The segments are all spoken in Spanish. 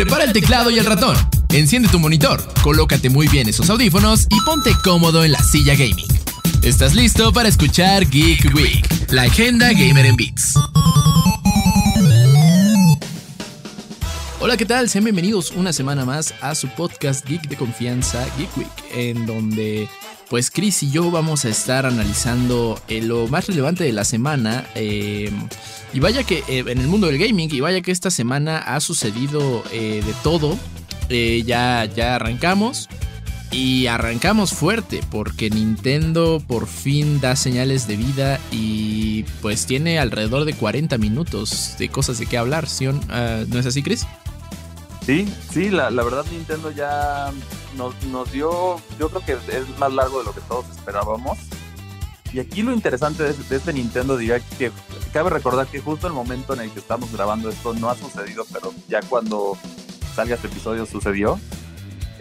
Prepara el teclado y el ratón. Enciende tu monitor, colócate muy bien esos audífonos y ponte cómodo en la silla gaming. ¿Estás listo para escuchar Geek Week, la agenda gamer en Beats? Hola, ¿qué tal? Sean bienvenidos una semana más a su podcast Geek de confianza, Geek Week, en donde pues Chris y yo vamos a estar analizando eh, lo más relevante de la semana. Eh, y vaya que eh, en el mundo del gaming, y vaya que esta semana ha sucedido de todo. ya, ya arrancamos. Y arrancamos fuerte porque Nintendo por fin da señales de vida y pues tiene alrededor de 40 minutos de cosas de qué hablar, ah, ¿no es así, Chris? Sí, sí, la, verdad Nintendo ya nos, nos, dio, yo creo que es más largo de lo que todos esperábamos. Y aquí lo interesante de, este Nintendo Direct, que cabe recordar que justo el momento en el que estamos grabando esto no ha sucedido, pero ya cuando salga este episodio sucedió.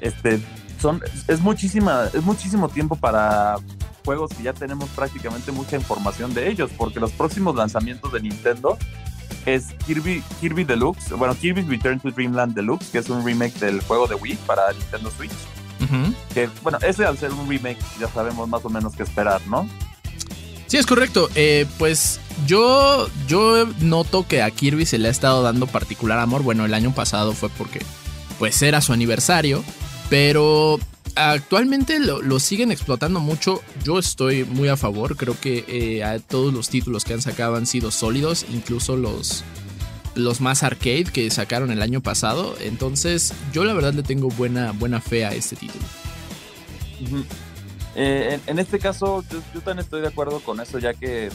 Este, son, es, muchísima, es muchísimo tiempo para juegos que ya tenemos prácticamente mucha información de ellos, porque los próximos lanzamientos de Nintendo es Kirby, Kirby Deluxe, bueno, Kirby's Return to Dreamland Deluxe, que es un remake del juego de Wii para Nintendo Switch. Que, bueno, ese al ser un remake ya sabemos más o menos qué esperar, ¿no? Sí, es correcto. Eh, pues yo, yo noto que a Kirby se le ha estado dando particular amor. Bueno, el año pasado fue porque pues era su aniversario. Pero actualmente lo, siguen explotando mucho. Yo estoy muy a favor. Creo que eh, todos los títulos que han sacado han sido sólidos. Incluso los, los más arcade que sacaron el año pasado. Entonces, yo la verdad le tengo buena, buena fe a este título. Eh, en, este caso, yo, también estoy de acuerdo con eso, ya que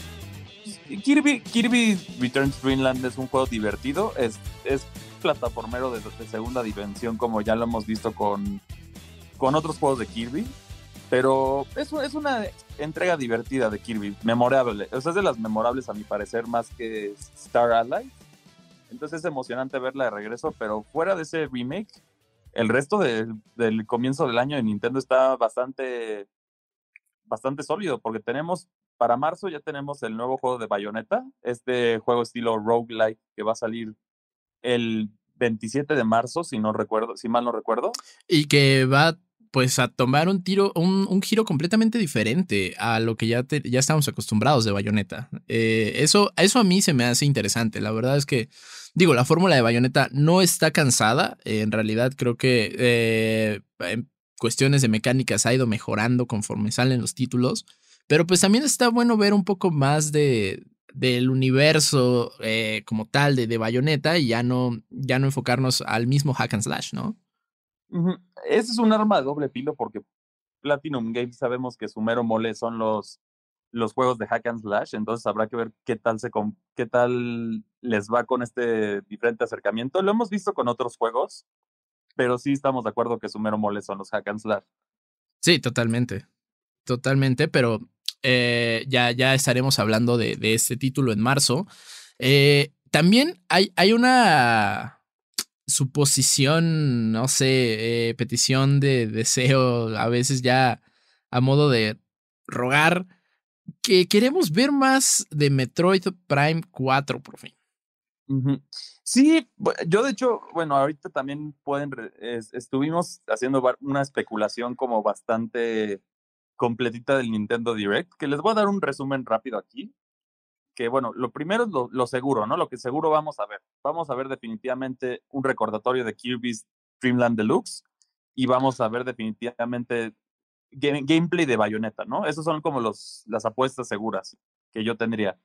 Kirby, Kirby Returns Dreamland es un juego divertido. Es, es plataformero de, segunda dimensión, como ya lo hemos visto con, con otros juegos de Kirby. Pero es, es una entrega divertida de Kirby, memorable. O sea, es de las memorables a mi parecer más que Star Allies. Entonces es emocionante verla de regreso, pero fuera de ese remake, el resto del comienzo del año de Nintendo está bastante, bastante sólido, porque tenemos, para marzo ya tenemos el nuevo juego de Bayonetta, este juego estilo roguelike que va a salir el 27 de marzo, si no recuerdo, si mal no recuerdo. Y que va pues a tomar un tiro, un, giro completamente diferente a lo que ya, ya estamos acostumbrados de Bayonetta. Eh, eso, eso a mí se me hace interesante. La verdad es que, digo, la fórmula de Bayonetta no está cansada. en realidad creo que eh, en cuestiones de mecánicas ha ido mejorando conforme salen los títulos. Pero pues también está bueno ver un poco más de, del universo eh, como tal de, de Bayonetta y ya no, ya no enfocarnos al mismo hack and slash, ¿no? Ese es un arma de doble filo porque Platinum Games sabemos que su mero mole son los, los juegos de hack and slash, entonces habrá que ver qué tal, se, qué tal les va con este diferente acercamiento. Lo hemos visto con otros juegos, pero sí estamos de acuerdo que su mero mole son los hack and slash. Sí, totalmente. Totalmente, pero eh, ya, ya estaremos hablando de, de este título en marzo. Eh, también hay, hay una suposición, no sé, eh, petición de deseo, a veces ya a modo de rogar, que queremos ver más de Metroid Prime 4 por fin. Sí, yo de hecho, bueno, ahorita también pueden, estuvimos haciendo una especulación como bastante completita del Nintendo Direct, que les voy a dar un resumen rápido aquí. Que bueno, lo primero es lo, seguro, ¿no? Lo que seguro vamos a ver. Vamos a ver definitivamente un recordatorio de Kirby's Dreamland Deluxe y vamos a ver definitivamente gameplay de Bayonetta, ¿no? Esas son como los, las apuestas seguras que yo tendría.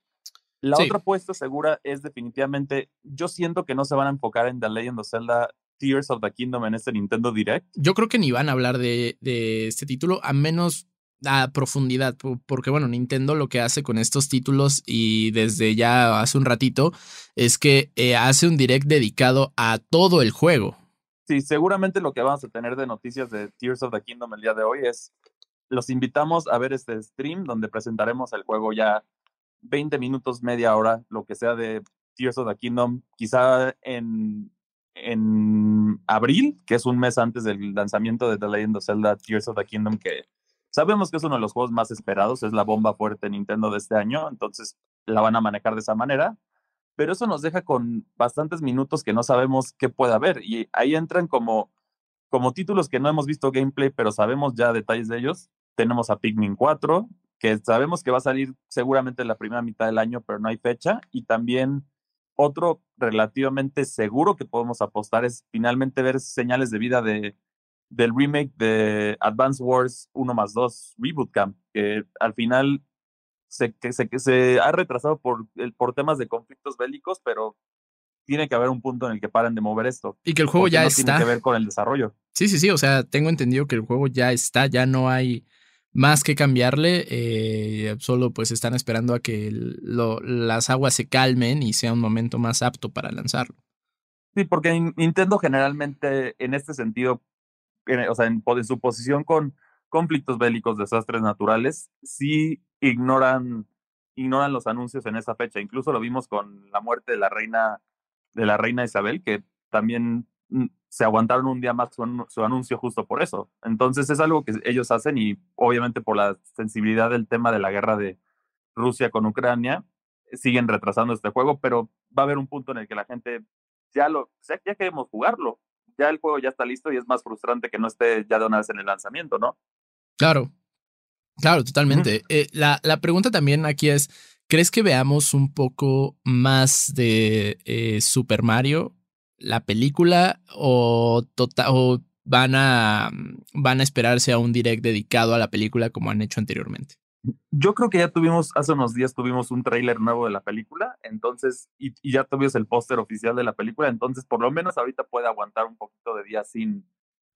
La otra apuesta segura es definitivamente, yo siento que no se van a enfocar en The Legend of Zelda Tears of the Kingdom en este Nintendo Direct. Yo creo que ni van a hablar de, de este título, a menos a profundidad, porque bueno, Nintendo lo que hace con estos títulos y desde ya hace un ratito es que eh, hace un direct dedicado a todo el juego. Sí, seguramente lo que vamos a tener de noticias de Tears of the Kingdom el día de hoy es, los invitamos a ver este stream donde presentaremos el juego ya 20 minutos, media hora, lo que sea de Tears of the Kingdom, quizá en, en abril, que es un mes antes del lanzamiento de The Legend of Zelda Tears of the Kingdom, que Sabemos que es uno de los juegos más esperados, es la bomba fuerte Nintendo de este año, entonces la van a manejar de esa manera. pero eso nos deja con bastantes minutos que no sabemos qué puede haber. Y ahí entran como, como títulos que no hemos visto gameplay, pero sabemos ya detalles de ellos. Tenemos a Pikmin 4, que sabemos que va a salir seguramente en la primera mitad del año, pero no hay fecha. Y también otro relativamente seguro que podemos apostar es finalmente ver señales de vida de, del remake de Advance Wars 1 más 2 Reboot Camp, que al final se, que se, que se ha retrasado por, por temas de conflictos bélicos, pero tiene que haber un punto en el que paren de mover esto. Y que el juego ya está. Tiene que ver con el desarrollo. Sí, sí, sí. O sea, tengo entendido que el juego ya está, ya no hay más que cambiarle. Eh, solo pues están esperando a que lo, las aguas se calmen y sea un momento más apto para lanzarlo. Sí, porque Nintendo generalmente en este sentido, o sea, en, su posición con conflictos bélicos, desastres naturales, sí ignoran, ignoran los anuncios en esa fecha. Incluso lo vimos con la muerte de la reina, de la reina Isabel, que también mm, se aguantaron un día más su, anuncio justo por eso. Entonces es algo que ellos hacen y obviamente por la sensibilidad del tema de la guerra de Rusia con Ucrania, siguen retrasando este juego, pero va a haber un punto en el que la gente ya lo, ya queremos jugarlo, ya el juego ya está listo y es más frustrante que no esté ya de una vez en el lanzamiento, ¿no? Claro, claro, totalmente. Eh, la, la, pregunta también aquí es, ¿crees que veamos un poco más de eh, Super Mario, la película, o, tota, o van, a, van a esperarse a un direct dedicado a la película como han hecho anteriormente? Yo creo que ya tuvimos, hace unos días tuvimos un tráiler nuevo de la película, entonces, y, y ya tuvimos el póster oficial de la película, entonces por lo menos ahorita puede aguantar un poquito de días sin,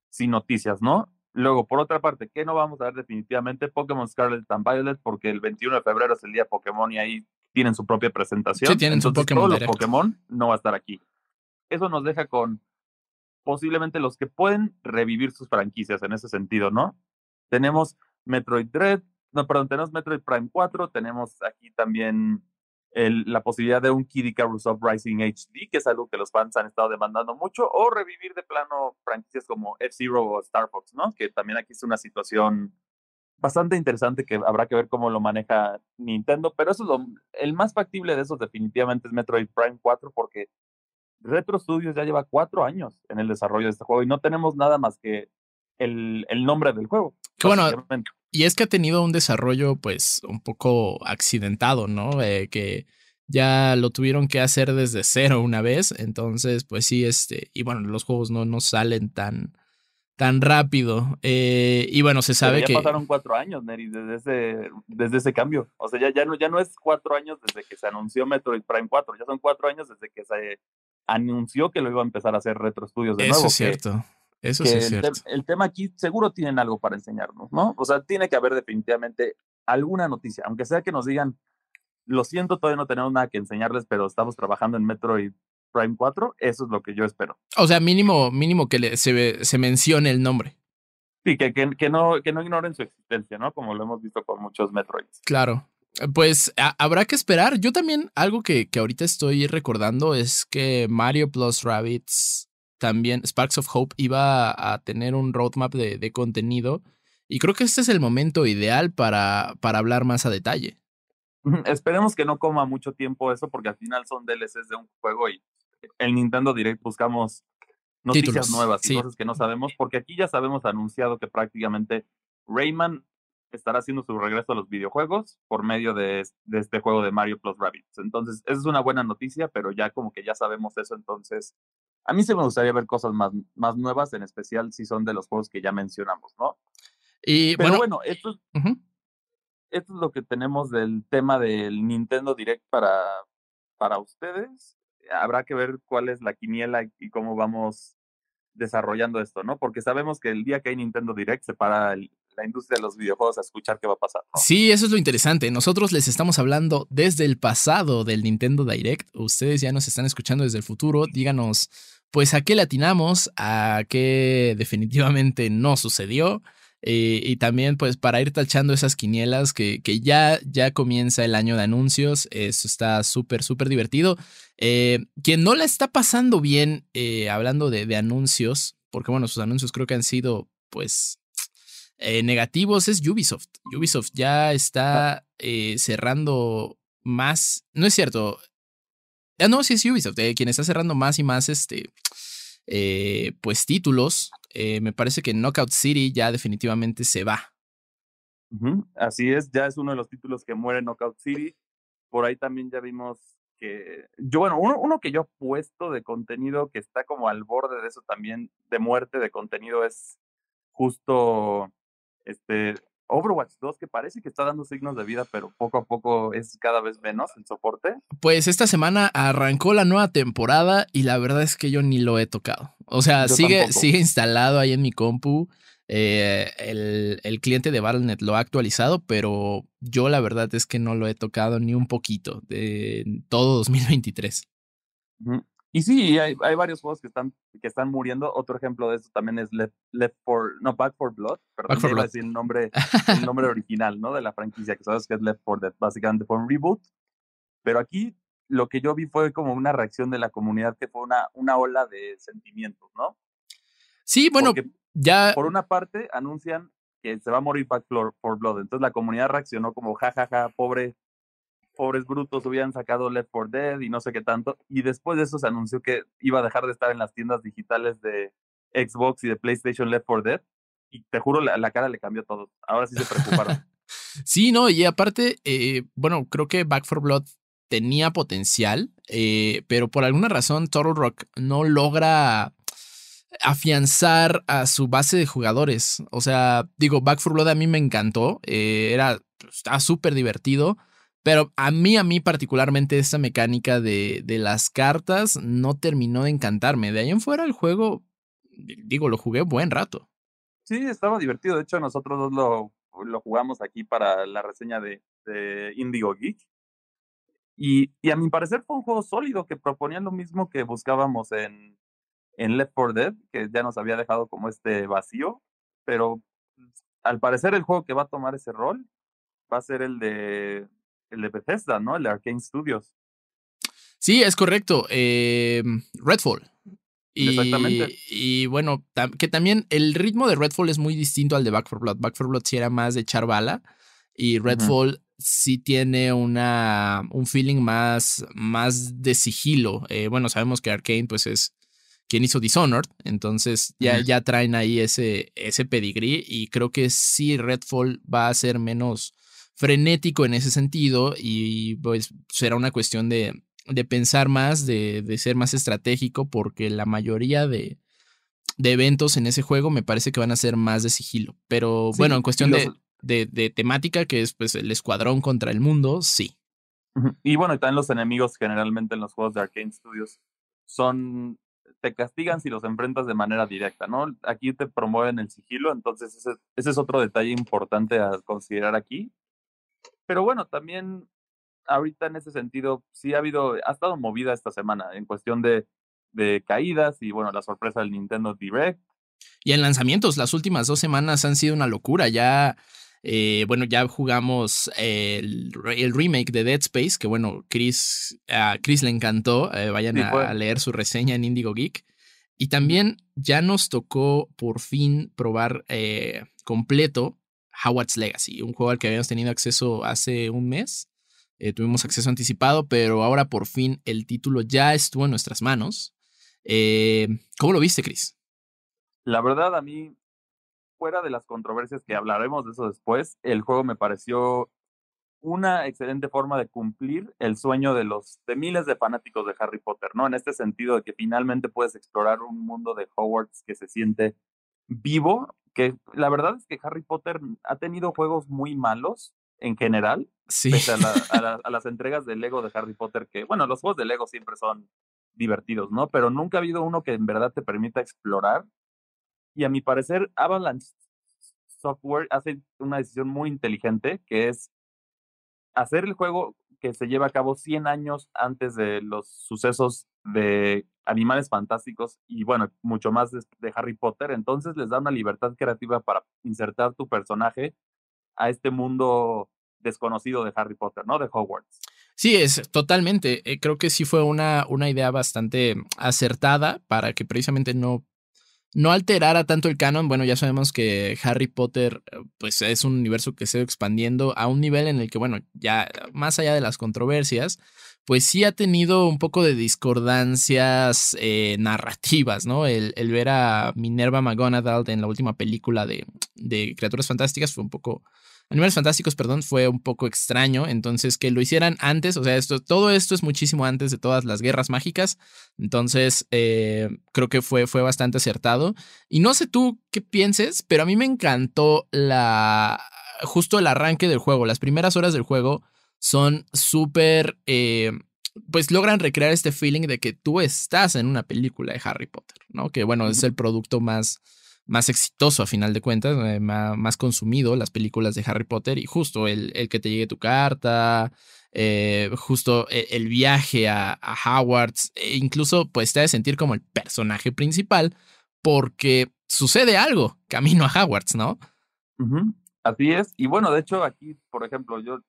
sin noticias, ¿no? Luego, por otra parte, ¿qué no vamos a ver definitivamente? Pokémon Scarlet and Violet, porque el 21 de febrero es el día Pokémon y ahí tienen su propia presentación. Sí, tienen su Pokémon. Todos los Pokémon no va a estar aquí. Eso nos deja con posiblemente los que pueden revivir sus franquicias en ese sentido, ¿no? Tenemos Metroid Dread, no, perdón, tenemos Metroid Prime 4, tenemos aquí también la posibilidad de un Kid Icarus Uprising HD, que es algo que los fans han estado demandando mucho, o revivir de plano franquicias como F-Zero o Star Fox, ¿no? Que también aquí es una situación bastante interesante que habrá que ver cómo lo maneja Nintendo, pero eso es lo, el más factible de esos definitivamente es Metroid Prime 4 porque Retro Studios ya lleva cuatro años en el desarrollo de este juego y no tenemos nada más que el, el nombre del juego. bueno, y es que ha tenido un desarrollo pues un poco accidentado, ¿no? Eh, que ya lo tuvieron que hacer desde cero una vez, entonces pues sí, este, y bueno, los juegos no, no salen tan, tan rápido. Eh, y bueno, se sabe que... Ya pasaron cuatro años, Neri, desde ese, desde ese cambio. O sea, ya, ya, no, ya no es cuatro años desde que se anunció Metroid Prime 4, ya son cuatro años desde que se anunció que lo iba a empezar a hacer Retro Studios de Eso nuevo. es cierto. Eso sí es el, cierto. el, tema aquí seguro tienen algo para enseñarnos, ¿no? O sea, tiene que haber definitivamente alguna noticia, aunque sea que nos digan, lo siento, todavía no tenemos nada que enseñarles, pero estamos trabajando en Metroid Prime 4, eso es lo que yo espero. O sea, mínimo, mínimo que le, se, se mencione el nombre. Sí, que, que, que, no, que no ignoren su existencia, ¿no? Como lo hemos visto con muchos Metroids. Claro. Pues a, habrá que esperar. Yo también, algo que, que ahorita estoy recordando es que Mario Plus Rabbits también Sparks of Hope iba a tener un roadmap de, de contenido y creo que este es el momento ideal para, para hablar más a detalle. Esperemos que no coma mucho tiempo eso porque al final son DLCs de un juego y el Nintendo Direct buscamos noticias Títulos, nuevas y sí. cosas que no sabemos porque aquí ya sabemos anunciado que prácticamente Rayman estará haciendo su regreso a los videojuegos por medio de, de este juego de Mario Plus Rabbids. Entonces, esa es una buena noticia, pero ya como que ya sabemos eso, entonces a mí sí me gustaría ver cosas más, más nuevas, en especial si son de los juegos que ya mencionamos, ¿no? Y Pero bueno, bueno, esto, esto es lo que tenemos del tema del Nintendo Direct para, para ustedes. Habrá que ver cuál es la quiniela y cómo vamos desarrollando esto, ¿no? Porque sabemos que el día que hay Nintendo Direct se para el- la industria de los videojuegos a escuchar qué va a pasar. Sí, eso es lo interesante. Nosotros les estamos hablando desde el pasado del Nintendo Direct. Ustedes ya nos están escuchando desde el futuro. Díganos, pues, a qué latinamos, a qué definitivamente no sucedió. Eh, y también, pues, para ir tachando esas quinielas que, que ya, ya comienza el año de anuncios. Eso está súper, súper divertido. Eh, quien no la está pasando bien, eh, hablando de anuncios, porque bueno, sus anuncios creo que han sido, pues, eh, negativos es Ubisoft. Ubisoft ya está eh, cerrando más. No es cierto. Ah, no, sí es Ubisoft, eh, quien está cerrando más y más este, pues títulos. Me parece que Knockout City ya definitivamente se va. Así es, ya es uno de los títulos que muere Knockout City. Por ahí también ya vimos que yo, bueno, uno, uno que yo he puesto de contenido que está como al borde de eso también, de muerte de contenido, es justo este Overwatch 2, que parece que está dando signos de vida, pero poco a poco es cada vez menos el soporte. Pues esta semana arrancó la nueva temporada y la verdad es que yo ni lo he tocado. O sea, sigue, sigue instalado ahí en mi compu. Eh, el, el, cliente de Battle.net lo ha actualizado, pero yo la verdad es que no lo he tocado ni un poquito de todo 2023. Y sí, hay, hay, varios juegos que están, que están muriendo. Otro ejemplo de eso también es Left, Left for, no, Back for Blood, perdón, decir el nombre, el nombre original, ¿no? De la franquicia, que sabes que es Left for Dead, básicamente fue un reboot. Pero aquí lo que yo vi fue como una reacción de la comunidad que fue una, una ola de sentimientos, ¿no? Sí, bueno, ya. Por una parte, anuncian que se va a morir Back for Blood. Entonces la comunidad reaccionó como, jajaja, ja, ja, pobre, pobres brutos hubieran sacado Left 4 Dead y no sé qué tanto. Y después de eso se anunció que iba a dejar de estar en las tiendas digitales de Xbox y de PlayStation Left 4 Dead. Y te juro, la, cara le cambió todo. Ahora sí se preocuparon. sí, no, y aparte, eh, bueno, creo que Back 4 Blood tenía potencial, eh, pero por alguna razón Total Rock no logra afianzar a su base de jugadores. O sea, digo, Back 4 Blood a mí me encantó, eh, era, súper divertido, pero a mí, a mí particularmente, esta mecánica de, de, las cartas no terminó de encantarme. De ahí en fuera el juego, digo, lo jugué buen rato. Sí, estaba divertido. De hecho, nosotros dos lo, lo jugamos aquí para la reseña de, de Indigo Geek. Y, y, a mi parecer fue un juego sólido que proponía lo mismo que buscábamos en, en Left 4 Dead, que ya nos había dejado como este vacío. Pero al parecer el juego que va a tomar ese rol va a ser el de el de Bethesda, ¿no? El de Arkane Studios. Sí, es correcto. Eh, Redfall. Y, Exactamente. Y bueno, que también el ritmo de Redfall es muy distinto al de Back 4 Blood. Back 4 Blood sí era más de echar bala. Y Redfall sí tiene una, un feeling más, más de sigilo. Eh, bueno, sabemos que Arkane pues es quien hizo Dishonored, entonces ya, ya traen ahí ese, ese pedigrí y creo que sí Redfall va a ser menos, frenético en ese sentido y pues será una cuestión de, de pensar más, de, de, ser más estratégico, porque la mayoría de, de, eventos en ese juego me parece que van a ser más de sigilo. Pero bueno, en cuestión de, de, temática, que es pues el escuadrón contra el mundo, sí. Y bueno, también los enemigos generalmente en los juegos de Arkane Studios son te castigan si los enfrentas de manera directa, ¿no? Aquí te promueven el sigilo, entonces ese, ese es otro detalle importante a considerar aquí. Pero bueno, también ahorita en ese sentido sí ha habido, ha estado movida esta semana en cuestión de, de caídas y bueno, la sorpresa del Nintendo Direct. Y en lanzamientos, las últimas dos semanas han sido una locura. Ya, eh, bueno, ya jugamos el, el, remake de Dead Space, que bueno, Chris, a Chris le encantó. Eh, vayan a, leer su reseña en Indigo Geek. Y también ya nos tocó por fin probar eh, completo Howard's Legacy, un juego al que habíamos tenido acceso hace un mes. Eh, tuvimos acceso anticipado, pero ahora por fin el título ya estuvo en nuestras manos. Eh, ¿Cómo lo viste, Chris? La verdad, a mí, fuera de las controversias que hablaremos de eso después, el juego me pareció una excelente forma de cumplir el sueño de los de miles de fanáticos de Harry Potter, ¿no? En este sentido de que finalmente puedes explorar un mundo de Hogwarts que se siente vivo que la verdad es que Harry Potter ha tenido juegos muy malos en general, sí. pese a, las entregas de Lego de Harry Potter, que bueno, los juegos de Lego siempre son divertidos, ¿no? Pero nunca ha habido uno que en verdad te permita explorar. Y a mi parecer, Avalanche Software hace una decisión muy inteligente, que es hacer el juego que se lleva a cabo 100 años antes de los sucesos de Animales Fantásticos y bueno, mucho más de, Harry Potter, entonces les da una libertad creativa para insertar tu personaje a este mundo desconocido de Harry Potter, ¿no? De Hogwarts. Sí, es totalmente. Eh, creo que sí fue una, una idea bastante acertada para que precisamente no, no alterara tanto el canon. Bueno, ya sabemos que Harry Potter, eh, pues es un universo que se va expandiendo a un nivel en el que, bueno, ya más allá de las controversias, pues sí ha tenido un poco de discordancias eh, narrativas, ¿no? El, ver a Minerva McGonagall en la última película de, de Criaturas Fantásticas fue un poco Animales Fantásticos, perdón, fue un poco extraño. Entonces, que lo hicieran antes, o sea, esto, todo esto es muchísimo antes de todas las guerras mágicas. Entonces, eh, creo que fue, fue bastante acertado. Y no sé tú qué pienses, pero a mí me encantó la. justo el arranque del juego. Las primeras horas del juego son súper. Eh, pues logran recrear este feeling de que tú estás en una película de Harry Potter, ¿no? Que bueno, es el producto más más exitoso a final de cuentas, eh, más, consumido las películas de Harry Potter y justo el, el que te llegue tu carta, eh, justo e, el, viaje a, a Hogwarts, e incluso pues te de sentir como el personaje principal porque sucede algo camino a Hogwarts, ¿no? Así es, y bueno, de hecho aquí, por ejemplo, yo,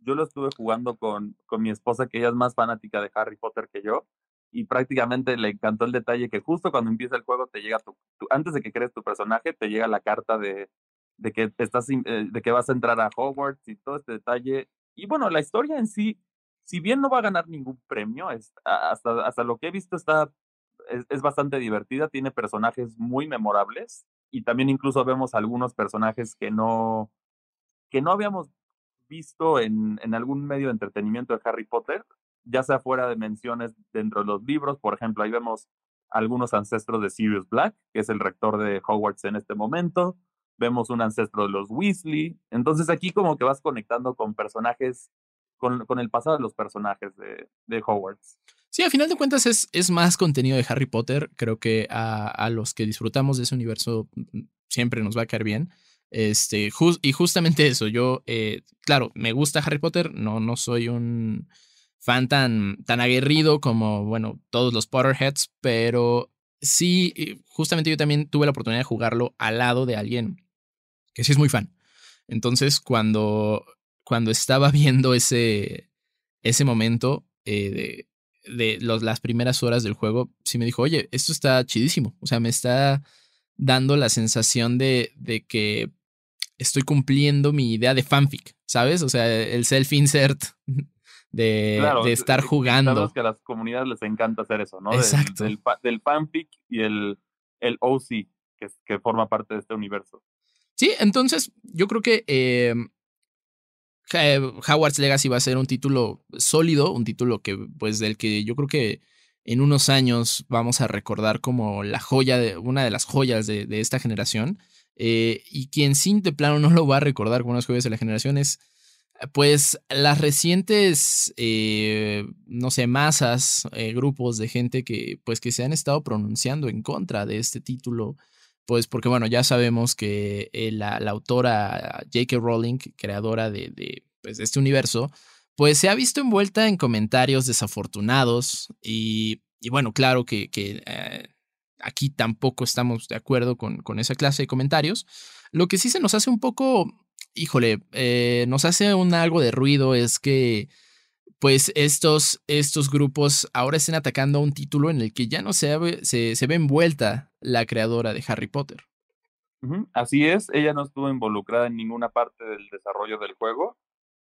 yo lo estuve jugando con, con mi esposa, que ella es más fanática de Harry Potter que yo, y prácticamente le encantó el detalle que justo cuando empieza el juego te llega tu, antes de que crees tu personaje te llega la carta de, de que estás eh, de que vas a entrar a Hogwarts y todo este detalle. Y bueno la historia en sí si bien no va a ganar ningún premio hasta hasta lo que he visto está es, es, bastante divertida tiene personajes muy memorables y también incluso vemos algunos personajes que no que no habíamos visto en, en algún medio de entretenimiento de Harry Potter ya sea fuera de menciones dentro de los libros. Por ejemplo, ahí vemos algunos ancestros de Sirius Black, que es el rector de Hogwarts en este momento. Vemos un ancestro de los Weasley. Entonces aquí como que vas conectando con personajes, con, con el pasado de los personajes de, de, Hogwarts. Sí, a final de cuentas es, es más contenido de Harry Potter. Creo que a, a, los que disfrutamos de ese universo mm, siempre nos va a caer bien. Este, y justamente eso, yo, eh, claro, me gusta Harry Potter, no, no soy un fan tan, tan aguerrido como, bueno, todos los Potterheads, pero sí, justamente yo también tuve la oportunidad de jugarlo al lado de alguien que sí es muy fan. Entonces, cuando, cuando estaba viendo ese, ese momento eh, de, de los, las primeras horas del juego, sí me dijo, oye, esto está chidísimo. O sea, me está dando la sensación de, de que estoy cumpliendo mi idea de fanfic, ¿sabes? O sea, el self-insert de, de estar jugando. Claro que a las comunidades les encanta hacer eso, ¿no? Exacto. Del, del, fanfic y el, el OC, que, que forma parte de este universo. Sí, entonces yo creo que eh, Howard's Legacy va a ser un título sólido, un título que, pues, del que yo creo que en unos años vamos a recordar como la joya, de, una de las joyas de, de esta generación. Eh, y quien sin de plano no lo va a recordar como unas joyas de la generación es pues las recientes, eh, no sé, masas, eh, grupos de gente que, pues, que se han estado pronunciando en contra de este título, pues porque, bueno, ya sabemos que eh, la, autora J.K. Rowling, creadora de, de, pues, este universo, pues se ha visto envuelta en comentarios desafortunados y, y bueno, claro que, que aquí tampoco estamos de acuerdo con, con esa clase de comentarios. Lo que sí se nos hace un poco híjole, eh, nos hace un algo de ruido es que pues estos, estos grupos ahora estén atacando a un título en el que ya no se, se, se ve envuelta la creadora de Harry Potter. Así es, ella no estuvo involucrada en ninguna parte del desarrollo del juego.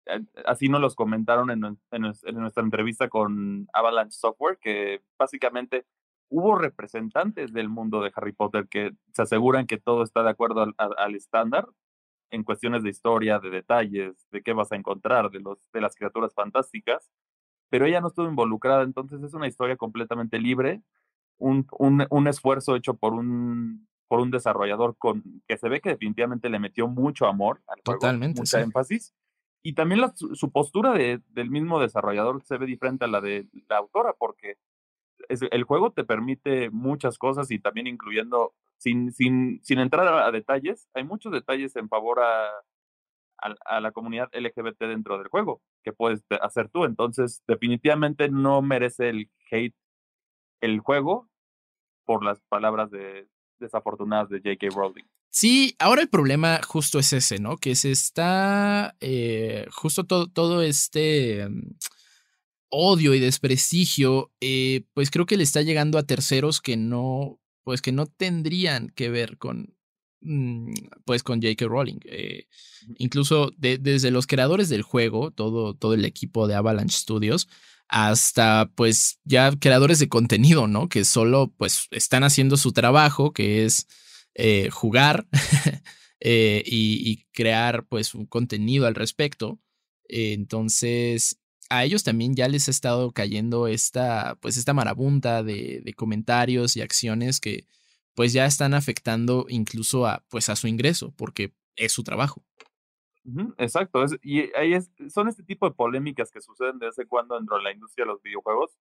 Eh, así nos los comentaron en, en, nuestra entrevista con Avalanche Software, que básicamente hubo representantes del mundo de Harry Potter que se aseguran que todo está de acuerdo al estándar, en cuestiones de historia, de detalles, de qué vas a encontrar, de, los, de las criaturas fantásticas, pero ella no estuvo involucrada, entonces es una historia completamente libre, un, un, un esfuerzo hecho por un, por un desarrollador con, que se ve que definitivamente le metió mucho amor al juego, Totalmente, mucha énfasis. Y también la, su postura de, del mismo desarrollador se ve diferente a la de la autora, porque el juego te permite muchas cosas y también incluyendo sin, sin, sin entrar a, detalles, hay muchos detalles en favor a, a, la comunidad LGBT dentro del juego que puedes hacer tú. Entonces, definitivamente no merece el hate el juego por las palabras de, desafortunadas de J.K. Rowling. Sí, ahora el problema justo es ese, ¿no? Que se está eh, justo todo, todo este mm, odio y desprestigio, eh, pues creo que le está llegando a terceros que no pues que no tendrían que ver con, mm, pues con J.K. Rowling. Eh, incluso desde los creadores del juego, todo, todo el equipo de Avalanche Studios, hasta pues ya creadores de contenido, ¿no? Que solo pues están haciendo su trabajo, que es eh, jugar eh, y, crear pues un contenido al respecto. entonces, a ellos también ya les ha estado cayendo esta pues esta marabunta de, comentarios y acciones que pues ya están afectando incluso a pues a su ingreso, porque es su trabajo. exacto, y ahí son este tipo de polémicas que suceden de vez en cuando dentro de la industria de los videojuegos.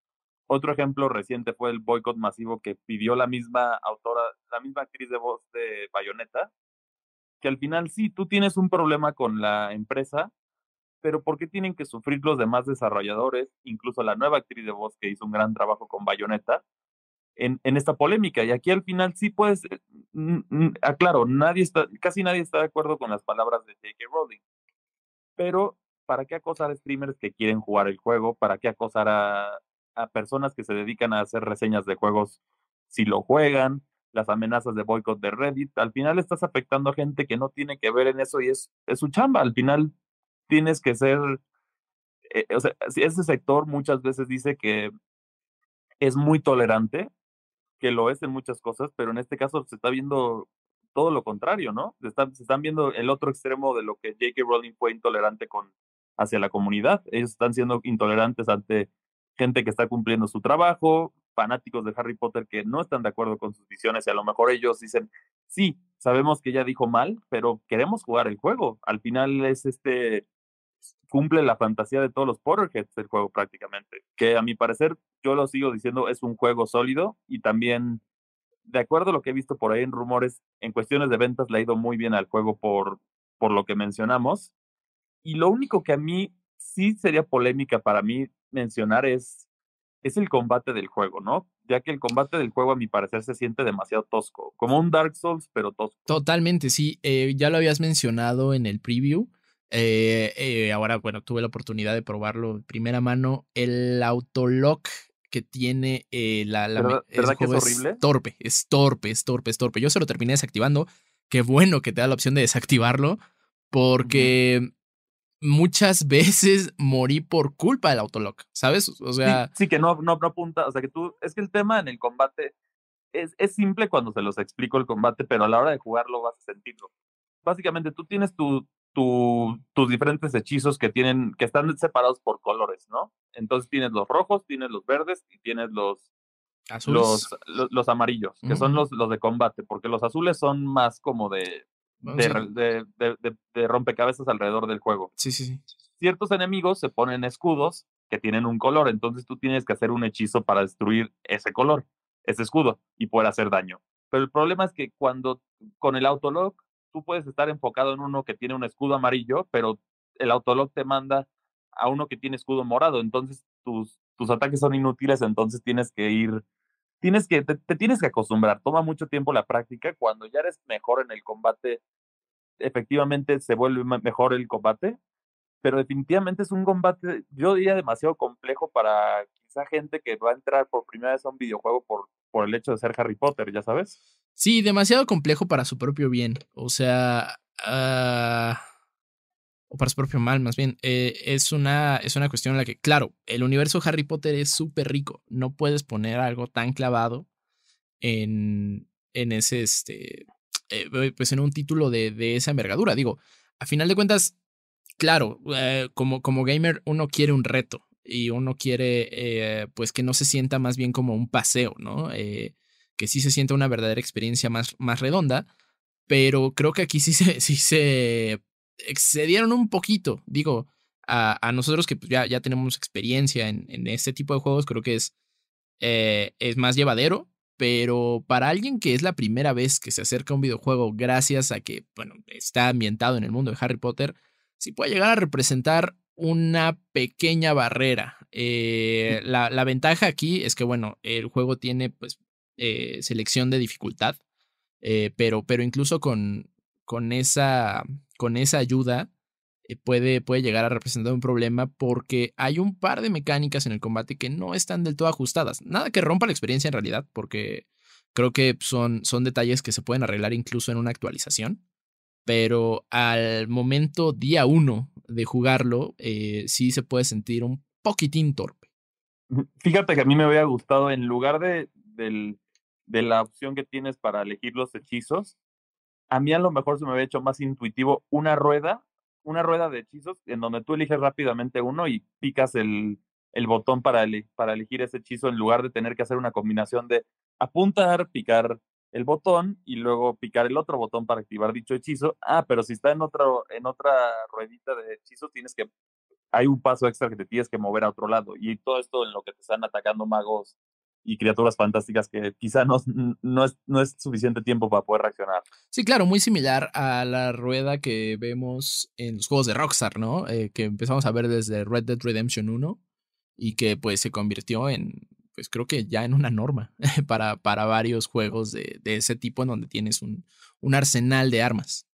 Otro ejemplo reciente fue el boicot masivo que pidió la misma autora, la misma actriz de voz de Bayonetta, que al final sí, tú tienes un problema con la empresa, pero ¿por qué tienen que sufrir los demás desarrolladores, incluso la nueva actriz de voz que hizo un gran trabajo con Bayonetta? en, en, esta polémica. Y aquí al final sí puedes, eh, aclaro, nadie está, casi nadie está de acuerdo con las palabras de J.K. Rowling. Pero, ¿para qué acosar a streamers que quieren jugar el juego? ¿Para qué acosar a, a personas que se dedican a hacer reseñas de juegos si lo juegan? Las amenazas de boicot de Reddit. Al final estás afectando a gente que no tiene que ver en eso y es, es su chamba. Al final tienes que ser. Eh, o sea, ese sector muchas veces dice que es muy tolerante que lo es en muchas cosas, pero en este caso se está viendo todo lo contrario, ¿no? Se están, se están viendo el otro extremo de lo que J.K. Rowling fue intolerante con hacia la comunidad. Ellos están siendo intolerantes ante gente que está cumpliendo su trabajo, fanáticos de Harry Potter que no están de acuerdo con sus visiones y a lo mejor ellos dicen, sí, sabemos que ella dijo mal, pero queremos jugar el juego. Al final es este cumple la fantasía de todos los Potterheads del juego prácticamente, que a mi parecer, yo lo sigo diciendo, es un juego sólido y también, de acuerdo a lo que he visto por ahí en rumores, en cuestiones de ventas le ha ido muy bien al juego por, por lo que mencionamos. Y lo único que a mí sí sería polémica para mí mencionar es, es el combate del juego, ¿no? Ya que el combate del juego a mi parecer se siente demasiado tosco, como un Dark Souls, pero tosco. Totalmente, sí. Eh, ya lo habías mencionado en el preview. Eh, eh, ahora, bueno, tuve la oportunidad de probarlo de primera mano. El autolock que tiene eh, la, la ¿Verdad, que es horrible? torpe, es torpe, es torpe, es torpe. Yo se lo terminé desactivando. Qué bueno que te da la opción de desactivarlo, porque muchas veces morí por culpa del autolock, ¿sabes? O sea. Sí, que no, no, no apunta. O sea, que tú. Es que el tema en el combate es, es simple cuando se los explico el combate, pero a la hora de jugarlo vas a sentirlo. Básicamente, tú tienes tu, tus diferentes hechizos que tienen, que están separados por colores, ¿no? Entonces tienes los rojos, tienes los verdes y tienes los los, los, amarillos, que son los, los de combate, porque los azules son más como de, de, de, de, rompecabezas alrededor del juego. Sí, sí, sí. Ciertos enemigos se ponen escudos que tienen un color, entonces tú tienes que hacer un hechizo para destruir ese color, ese escudo, y poder hacer daño. Pero el problema es que cuando con el autolock tú puedes estar enfocado en uno que tiene un escudo amarillo, pero el autolog te manda a uno que tiene escudo morado, entonces tus, tus ataques son inútiles, entonces tienes que ir, tienes que, te, tienes que acostumbrar, toma mucho tiempo la práctica, cuando ya eres mejor en el combate, efectivamente se vuelve mejor el combate, pero definitivamente es un combate, yo diría demasiado complejo para quizá gente que va a entrar por primera vez a un videojuego por, por el hecho de ser Harry Potter, ya sabes. Sí, demasiado complejo para su propio bien. O sea. Uh, o para su propio mal, más bien. Eh, es, una, es una cuestión en la que, claro, el universo Harry Potter es súper rico. No puedes poner algo tan clavado en, en ese, este, eh, pues en un título de, de, esa envergadura. Digo, a final de cuentas, claro, eh, como, como gamer uno quiere un reto y uno quiere, pues que no se sienta más bien como un paseo, ¿no? Que sí se sienta una verdadera experiencia más, más redonda, pero creo que aquí sí se, sí se excedieron un poquito. Digo, a, a nosotros que pues, ya, ya tenemos experiencia en, en, este tipo de juegos, creo que es, eh, es más llevadero, pero para alguien que es la primera vez que se acerca a un videojuego gracias a que, bueno, está ambientado en el mundo de Harry Potter, sí puede llegar a representar una pequeña barrera. Eh, la, la, ventaja aquí es que, bueno, el juego tiene pues eh, selección de dificultad, eh, pero, pero incluso con, con, esa, con esa ayuda eh, puede, puede llegar a representar un problema porque hay un par de mecánicas en el combate que no están del todo ajustadas. Nada que rompa la experiencia en realidad, porque creo que son, son detalles que se pueden arreglar incluso en una actualización. Pero al momento día uno de jugarlo, sí se puede sentir un poquitín torpe. Fíjate que a mí me había gustado, en lugar de, de la opción que tienes para elegir los hechizos, a mí a lo mejor se me había hecho más intuitivo una rueda, una rueda de hechizos en donde tú eliges rápidamente uno y picas el, el botón para, para elegir ese hechizo en lugar de tener que hacer una combinación de apuntar, picar el botón y luego picar el otro botón para activar dicho hechizo. Ah, pero si está en, otro, en otra ruedita de hechizos, tienes que hay un paso extra que te tienes que mover a otro lado. Y todo esto en lo que te están atacando magos y criaturas fantásticas que quizá no, no, es, no es suficiente tiempo para poder reaccionar. Sí, claro, muy similar a la rueda que vemos en los juegos de Rockstar, ¿no? Eh, que empezamos a ver desde Red Dead Redemption 1 y que pues se convirtió en, pues creo que ya en una norma para, para varios juegos de, de ese tipo en donde tienes un, un arsenal de armas.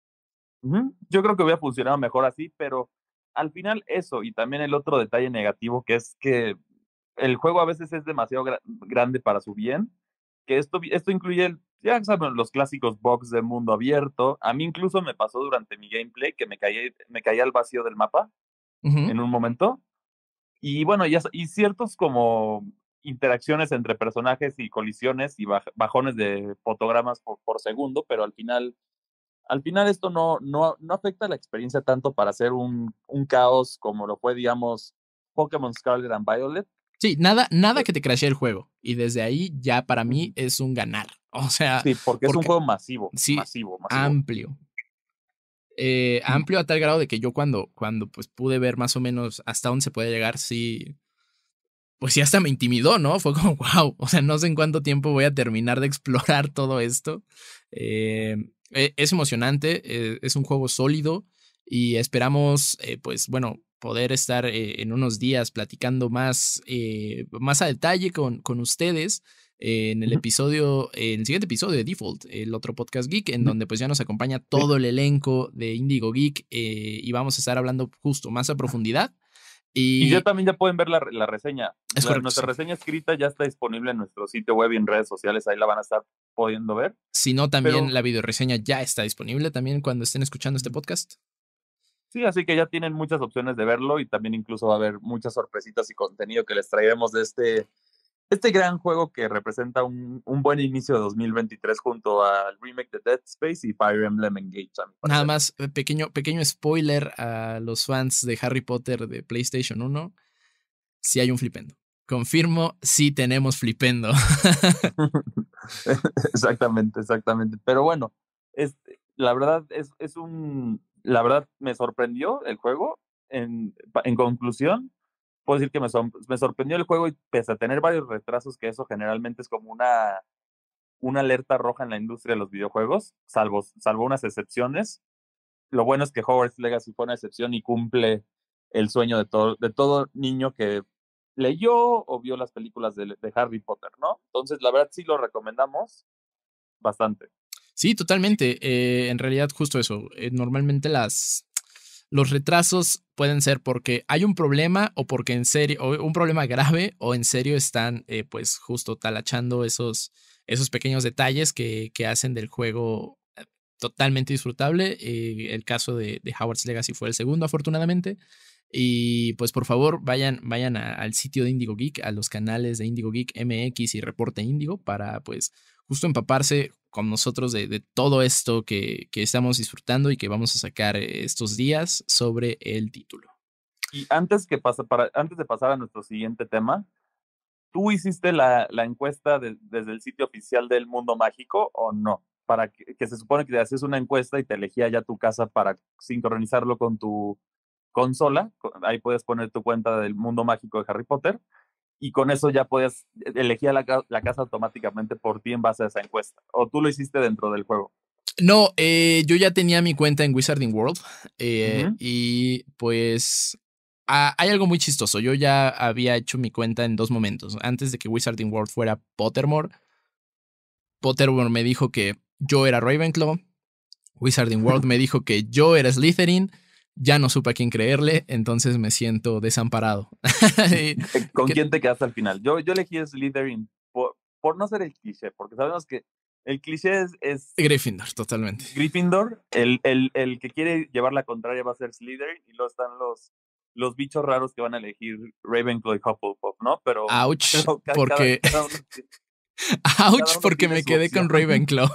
Yo creo que hubiera funcionado mejor así, pero al final eso y también el otro detalle negativo que es que el juego a veces es demasiado grande para su bien, que esto, esto incluye, ya saben, los clásicos bugs de mundo abierto. A mí incluso me pasó durante mi gameplay que me caí, me caía al vacío del mapa en un momento. Y bueno, ya, y ciertos como interacciones entre personajes y colisiones y bajones de fotogramas por, por segundo, pero al final al final esto no, no, no afecta la experiencia tanto para hacer un, un caos como lo fue, digamos, Pokémon Scarlet and Violet. Sí, nada, nada eh que te crashee el juego. Y desde ahí ya para mí es un ganar. O sea. Sí, porque, es un juego masivo. Sí, masivo, amplio. Eh, amplio a tal grado de que yo cuando, cuando pues pude ver más o menos hasta dónde se puede llegar, sí. Pues sí, hasta me intimidó, ¿no? Fue como, wow. O sea, no sé en cuánto tiempo voy a terminar de explorar todo esto. Eh, eh, es emocionante, eh, es un juego sólido y esperamos, pues bueno, poder estar en unos días platicando más, más a detalle con, con ustedes en el episodio, en el siguiente episodio de Default, el otro podcast geek, en donde pues ya nos acompaña todo el elenco de Indigo Geek y vamos a estar hablando justo más a profundidad y, ya también ya pueden ver la, la reseña. nuestra reseña escrita ya está disponible en nuestro sitio web y en redes sociales, ahí la van a estar pudiendo ver. Si no, también la videoreseña ya está disponible también cuando estén escuchando este podcast. Sí, así que ya tienen muchas opciones de verlo y también incluso va a haber muchas sorpresitas y contenido que les traeremos de este este gran juego que representa un, un, buen inicio de 2023 junto al remake de Dead Space y Fire Emblem Engage. Nada más, eh, pequeño, pequeño spoiler a los fans de Harry Potter de PlayStation 1. Si hay un flipendo. Confirmo, sí tenemos flipendo. exactamente, exactamente. Pero bueno, este, la verdad es, es un. La verdad me sorprendió el juego. En, conclusión, puedo decir que me, me sorprendió el juego y pese a tener varios retrasos, que eso generalmente es como una, una alerta roja en la industria de los videojuegos, salvo, salvo unas excepciones. Lo bueno es que Hogwarts Legacy fue una excepción y cumple el sueño de todo, de todo niño que leyó o vio las películas de, de Harry Potter, ¿no? Entonces, la verdad sí lo recomendamos bastante. Sí, totalmente. Eh, en realidad, justo eso. Eh, normalmente las, los retrasos pueden ser porque hay un problema o porque en serio, o un problema grave o en serio están eh, pues justo talachando esos, esos pequeños detalles que, que hacen del juego totalmente disfrutable. El caso de, de, Howard's Legacy fue el segundo, afortunadamente. Y pues por favor, vayan, vayan al sitio de Indigo Geek, a los canales de Indigo Geek MX y Reporte Indigo para pues justo empaparse con nosotros de, todo esto que, estamos disfrutando y que vamos a sacar eh, estos días sobre el título. Y antes, que pasa, para, antes de pasar a nuestro siguiente tema, ¿tú hiciste la, encuesta desde el sitio oficial del Mundo Mágico o no? Para que, se supone que te haces una encuesta y te elegía ya tu casa para sincronizarlo con tu consola. Ahí puedes poner tu cuenta del Mundo Mágico de Harry Potter y con eso ya puedes elegir la, la, casa automáticamente por ti en base a esa encuesta. ¿O tú lo hiciste dentro del juego? No, eh, yo ya tenía mi cuenta en Wizarding World eh, y pues hay algo muy chistoso. Yo ya había hecho mi cuenta en dos momentos. Antes de que Wizarding World fuera Pottermore, Pottermore me dijo que yo era Ravenclaw. Wizarding World me dijo que yo era Slytherin ya no supe a quién creerle, entonces me siento desamparado. ¿Con quién te quedaste al final? Yo, yo elegí Slytherin por, por no ser el cliché, porque sabemos que el cliché es, es Gryffindor, totalmente. Gryffindor, el, el, el, que quiere llevar la contraria va a ser Slytherin y luego están los, los bichos raros que van a elegir Ravenclaw y Hufflepuff, ¿no? Pero. Ouch, porque. Ouch, porque me quedé con Ravenclaw.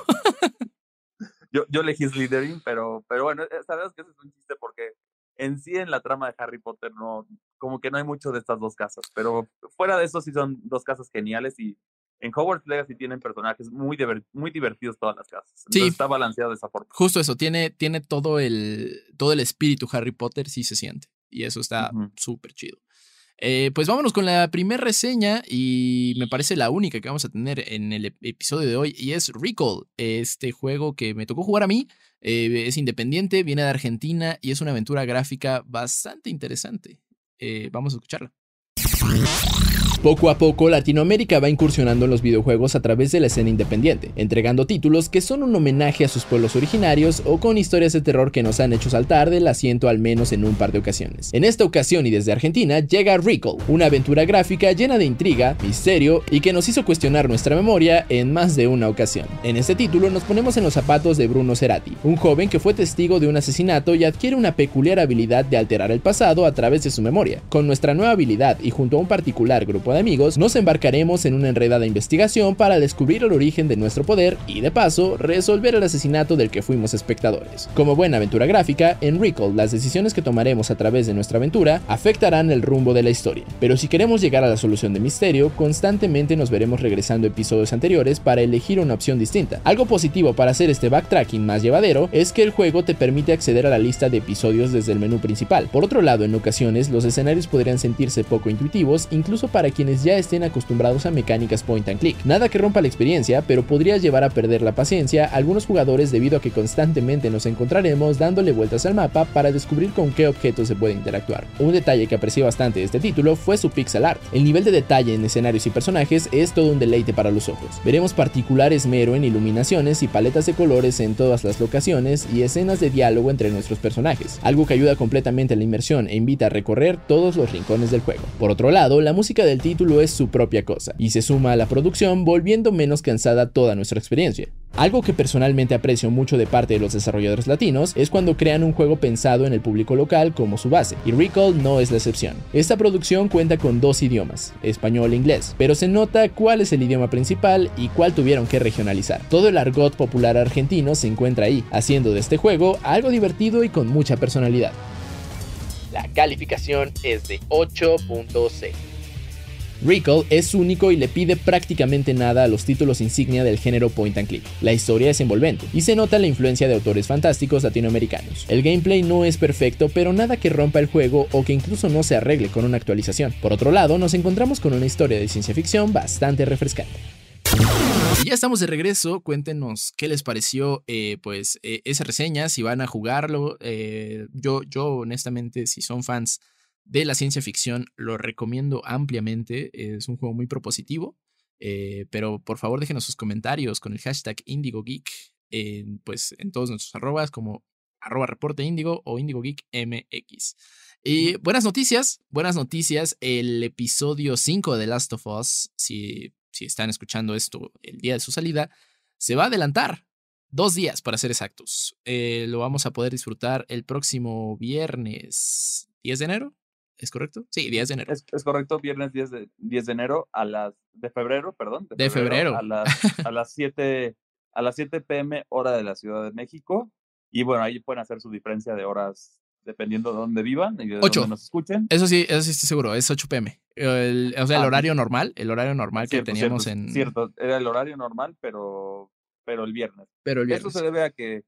Yo, yo elegí Slytherin, pero, pero bueno, eh, sabes que ese es un chiste porque en sí en la trama de Harry Potter no, como que no hay mucho de estas dos casas, pero fuera de eso sí son dos casas geniales y en Hogwarts Legacy tienen personajes muy, muy divertidos todas las casas. sí. Está balanceado de esa forma. Justo eso, tiene, tiene todo, el, todo el espíritu Harry Potter, sí se siente. Y eso está súper chido. Eh, pues vámonos con la primera reseña y me parece la única que vamos a tener en el episodio de hoy y es Recall, este juego que me tocó jugar a mí, eh, es independiente, viene de Argentina y es una aventura gráfica bastante interesante. Eh, vamos a escucharla. Poco a poco, Latinoamérica va incursionando en los videojuegos a través de la escena independiente, entregando títulos que son un homenaje a sus pueblos originarios o con historias de terror que nos han hecho saltar del asiento al menos en un par de ocasiones. En esta ocasión y desde Argentina llega Recall, una aventura gráfica llena de intriga, misterio y que nos hizo cuestionar nuestra memoria en más de una ocasión. En este título nos ponemos en los zapatos de Bruno Cerati, un joven que fue testigo de un asesinato y adquiere una peculiar habilidad de alterar el pasado a través de su memoria. Con nuestra nueva habilidad y junto a un particular grupo de amigos, nos embarcaremos en una enredada investigación para descubrir el origen de nuestro poder y de paso resolver el asesinato del que fuimos espectadores. Como buena aventura gráfica, en Recall las decisiones que tomaremos a través de nuestra aventura afectarán el rumbo de la historia, pero si queremos llegar a la solución de misterio, constantemente nos veremos regresando a episodios anteriores para elegir una opción distinta. Algo positivo para hacer este backtracking más llevadero es que el juego te permite acceder a la lista de episodios desde el menú principal. Por otro lado, en ocasiones los escenarios podrían sentirse poco intuitivos, incluso para quienes ya estén acostumbrados a mecánicas point and click. Nada que rompa la experiencia, pero podría llevar a perder la paciencia a algunos jugadores debido a que constantemente nos encontraremos dándole vueltas al mapa para descubrir con qué objetos se puede interactuar. Un detalle que aprecié bastante de este título fue su pixel art. El nivel de detalle en escenarios y personajes es todo un deleite para los ojos. Veremos particular esmero en iluminaciones y paletas de colores en todas las locaciones y escenas de diálogo entre nuestros personajes, algo que ayuda completamente a la inmersión e invita a recorrer todos los rincones del juego. Por otro lado, la música del título es su propia cosa, y se suma a la producción volviendo menos cansada toda nuestra experiencia. Algo que personalmente aprecio mucho de parte de los desarrolladores latinos es cuando crean un juego pensado en el público local como su base, y Recall no es la excepción. Esta producción cuenta con dos idiomas, español e inglés, pero se nota cuál es el idioma principal y cuál tuvieron que regionalizar. Todo el argot popular argentino se encuentra ahí, haciendo de este juego algo divertido y con mucha personalidad. La calificación es de 8.6. Recall es único y le pide prácticamente nada a los títulos insignia del género point and click. La historia es envolvente y se nota la influencia de autores fantásticos latinoamericanos. El gameplay no es perfecto, pero nada que rompa el juego o que incluso no se arregle con una actualización. Por otro lado, nos encontramos con una historia de ciencia ficción bastante refrescante. Ya estamos de regreso. Cuéntenos qué les pareció eh, pues eh, esa reseña, si van a jugarlo. Eh, yo, yo honestamente, si son fans de la ciencia ficción, lo recomiendo ampliamente. Es un juego muy propositivo. Eh, pero por favor déjenos sus comentarios con el hashtag IndigoGeek en, pues, en todos nuestros arrobas como arroba reporte Indigo o IndigoGeekMX. Y buenas noticias, buenas noticias. El episodio 5 de Last of Us, si, si están escuchando esto el día de su salida, se va a adelantar. Dos días para ser exactos. Eh, lo vamos a poder disfrutar el próximo viernes 10 de enero. ¿Es correcto? Sí, 10 de enero. Es, correcto, viernes 10 de, 10 de enero a las de febrero, perdón. De, febrero, A las, a las 7 a las 7 pm hora de la Ciudad de México y bueno, ahí pueden hacer su diferencia de horas dependiendo de dónde vivan y de 8. dónde nos escuchen. Eso sí, eso sí estoy seguro, es 8 pm. El, o sea, el ah, horario normal, el horario normal que teníamos en Cierto, era el horario normal, pero pero el viernes. Pero el viernes. Eso se debe a que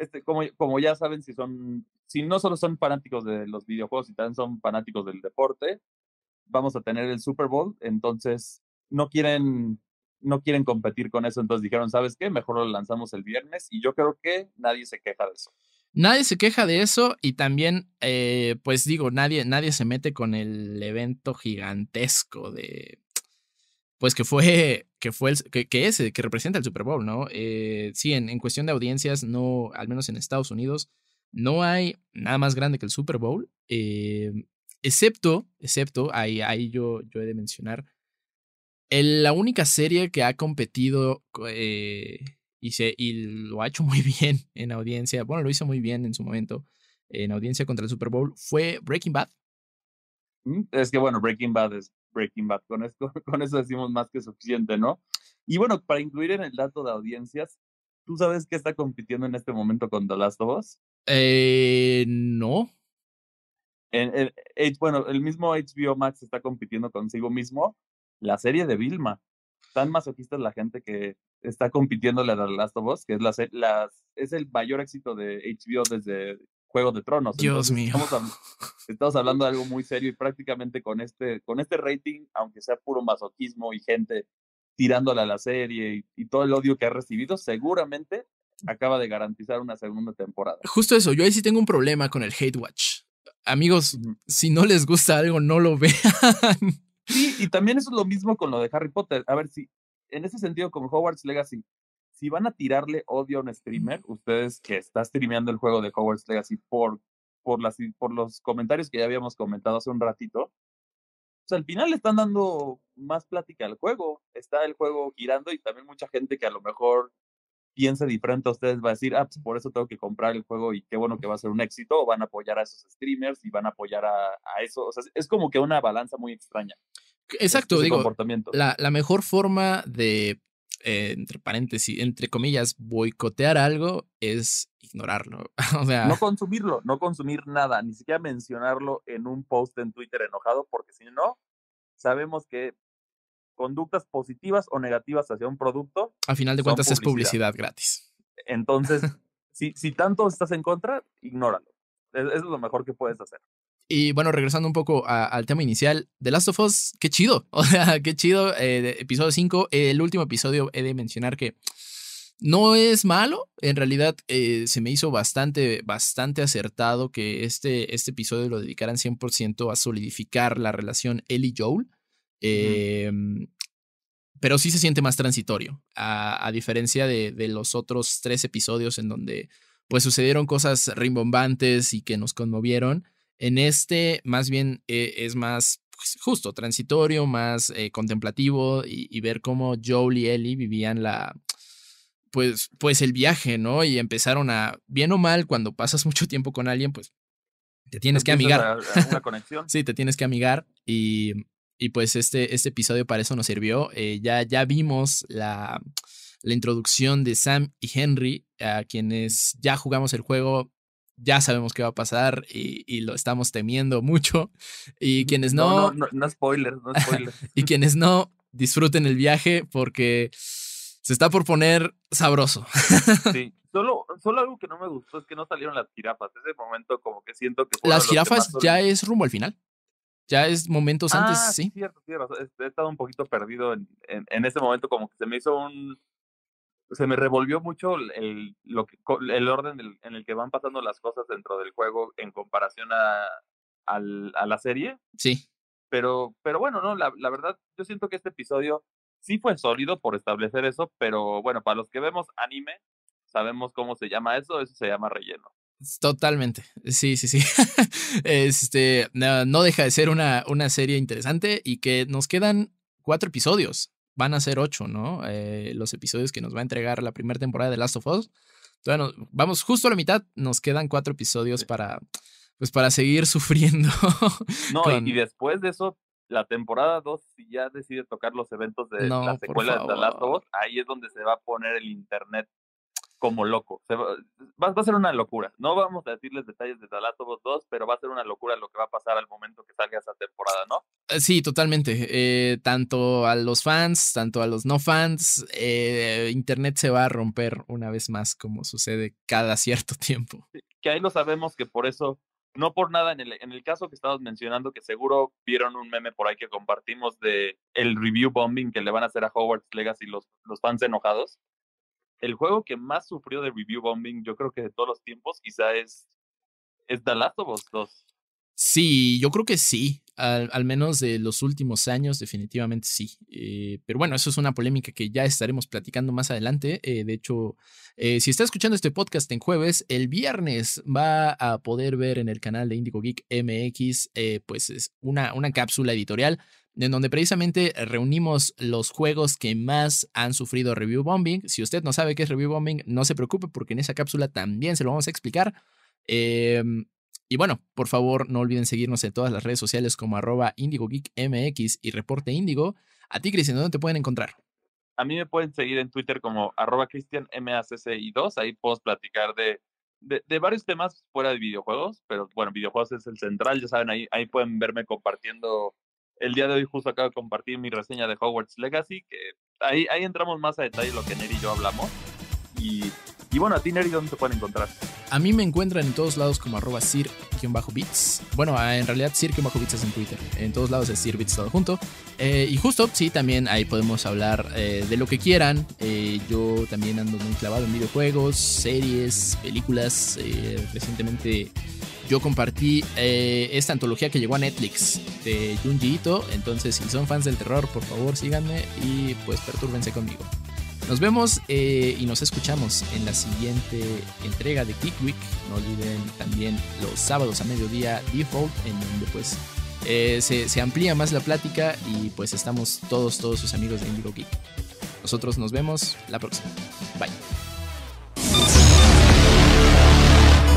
este, como, como ya saben, si son, si no solo son fanáticos de los videojuegos, y también son fanáticos del deporte, vamos a tener el Super Bowl, entonces no quieren, no quieren competir con eso, entonces dijeron, ¿sabes qué? Mejor lo lanzamos el viernes y yo creo que nadie se queja de eso. Nadie se queja de eso y también, eh, pues digo, nadie, nadie se mete con el evento gigantesco de pues que fue, que fue, el, que, es, que representa el Super Bowl, ¿no? Eh, sí, en, cuestión de audiencias, no, al menos en Estados Unidos, no hay nada más grande que el Super Bowl, eh, excepto, excepto, ahí, ahí yo, yo he de mencionar, la única serie que ha competido eh, y, se, y lo ha hecho muy bien en audiencia, bueno, lo hizo muy bien en su momento en audiencia contra el Super Bowl, fue Breaking Bad. Mm, es que bueno, Breaking Bad es Breaking Bad, con, esto, con eso decimos más que suficiente, ¿no? Y bueno, para incluir en el dato de audiencias, ¿tú sabes qué está compitiendo en este momento con The Last of Us? Eh, no. En, bueno, el mismo HBO Max está compitiendo consigo mismo la serie de Vilma. Tan masoquista es la gente que está compitiendo la de The Last of Us, que es, la, es el mayor éxito de HBO desde Juego de Tronos. Dios mío. Estamos, hablando de algo muy serio y prácticamente con este, con este rating, aunque sea puro masoquismo y gente tirándole a la serie y, todo el odio que ha recibido, seguramente acaba de garantizar una segunda temporada. Justo eso, yo ahí sí tengo un problema con el hate watch. Amigos, si no les gusta algo, no lo vean. Sí, y también eso es lo mismo con lo de Harry Potter. A ver si, en ese sentido, como Hogwarts Legacy, si van a tirarle odio a un streamer, ustedes que está streameando el juego de Hogwarts Legacy por, por, las, por los comentarios que ya habíamos comentado hace un ratito, pues al final le están dando más plática al juego. Está el juego girando y también mucha gente que a lo mejor piensa diferente a ustedes va a decir, ah, pues por eso tengo que comprar el juego y qué bueno que va a ser un éxito, o van a apoyar a esos streamers y van a apoyar a, a eso. O sea, es como que una balanza muy extraña. Exacto, digo, la, la, mejor forma de eh, entre paréntesis, entre comillas, boicotear algo es ignorarlo. o sea, no consumirlo, no consumir nada, ni siquiera mencionarlo en un post en Twitter enojado, porque si no, sabemos que conductas positivas o negativas hacia un producto. A final de cuentas es publicidad gratis. Entonces, si, si tanto estás en contra, ignóralo. Eso es lo mejor que puedes hacer. Y bueno, regresando un poco al tema inicial, The Last of Us, qué chido. O sea, qué chido. Eh, episodio 5, el último episodio, he de mencionar que no es malo. En realidad, eh, se me hizo bastante, bastante acertado que este, este episodio lo dedicaran 100% a solidificar la relación Ellie Joel. Em, pero sí se siente más transitorio, a, a diferencia de, de, los otros tres episodios en donde pues sucedieron cosas rimbombantes y que nos conmovieron. En este, más bien, eh, es más pues, justo, transitorio, más eh, contemplativo y, ver cómo Joel y Ellie vivían la, pues, pues el viaje, ¿no? Y empezaron a, bien o mal, cuando pasas mucho tiempo con alguien, pues te tienes que amigar. una conexión. sí, te tienes que amigar y, y pues este, este episodio para eso nos sirvió. Eh, ya, ya vimos la, la introducción de Sam y Henry, a quienes ya jugamos el juego ya sabemos qué va a pasar y, lo estamos temiendo mucho. Y quienes no. No, no, spoiler, no spoiler. y quienes no, disfruten el viaje porque se está por poner sabroso. sí, solo, solo algo que no me gustó es que no salieron las jirafas. Ese momento, como que siento que. Las jirafas ya es rumbo al final. Ya es momentos antes, ah, sí. Cierto, cierto. He estado un poquito perdido en, en, en ese momento, como que se me hizo un se me revolvió mucho el, lo que, el orden en el que van pasando las cosas dentro del juego en comparación a, a la serie. Sí. Pero, pero bueno, no, la, la, verdad, yo siento que este episodio sí fue sólido por establecer eso, pero bueno, para los que vemos anime, sabemos cómo se llama eso, eso se llama relleno. Totalmente, sí, sí, sí. este, no, deja de ser una, una serie interesante y que nos quedan cuatro episodios van a ser ocho, ¿no? Eh, los episodios que nos va a entregar la primera temporada de Last of Us. Bueno, vamos justo a la mitad, nos quedan cuatro episodios para, pues para seguir sufriendo. No, y después de eso, la temporada 2, si ya decide tocar los eventos de la secuela de The Last of Us, ahí es donde se va a poner el internet como loco. va, a ser una locura. No vamos a decirles detalles de Us 2, pero va a ser una locura lo que va a pasar al momento que salga esa temporada, ¿no? Eh, sí, totalmente. Eh, tanto a los fans, tanto a los no fans, eh, Internet se va a romper una vez más, como sucede cada cierto tiempo. que ahí lo sabemos que por eso, no por nada, en el, en el caso que estamos mencionando, que seguro vieron un meme por ahí que compartimos de el review bombing que le van a hacer a Hogwarts Legacy los, los fans enojados el juego que más sufrió de review bombing, yo creo que de todos los tiempos, quizá es, es The Last of Us 2. Sí, yo creo que sí. Al, menos de los últimos años, definitivamente sí. Eh, pero bueno, eso es una polémica que ya estaremos platicando más adelante. Eh, de hecho, eh, si está escuchando este podcast en jueves, el viernes va a poder ver en el canal de Indigo Geek MX, pues es una, una cápsula editorial en donde precisamente reunimos los juegos que más han sufrido review bombing. Si usted no sabe qué es review bombing, no se preocupe porque en esa cápsula también se lo vamos a explicar. Em, Y bueno, por favor, no olviden seguirnos en todas las redes sociales como arroba IndigoGeekMX y Reporte Índigo. A ti, Cristian, ¿dónde te pueden encontrar? A mí me pueden seguir en Twitter como arroba CristianMACCI2. Ahí podemos platicar de, de, varios temas fuera de videojuegos, pero bueno, videojuegos es el central, ya saben, ahí, ahí pueden verme compartiendo. El día de hoy justo acabo de compartir mi reseña de Hogwarts Legacy, que ahí, ahí entramos más a detalle lo que Neri y yo hablamos. Y, y bueno, a ti Neri, ¿dónde te pueden encontrar? A mí me encuentran en todos lados como arroba sir-bits. Bueno, ah, en realidad sir-bits es en Twitter. En todos lados es sirbits todo junto. Eh, y justo, sí, también ahí podemos hablar eh, de lo que quieran. Eh, yo también ando muy clavado en videojuegos, series, películas. recientemente yo compartí esta antología que llegó a Netflix de Junji Ito. Entonces, si son fans del terror, por favor síganme y pues pertúrbense conmigo. Nos vemos eh, y nos escuchamos en la siguiente entrega de Geek Week. No olviden también los sábados a mediodía Default, en donde pues eh, se, amplía más la plática y pues estamos todos, todos sus amigos de Indigo Geek. Nosotros nos vemos la próxima. Bye.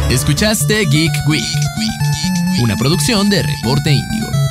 Escuchaste Geek Week, una producción de Reporte Índigo.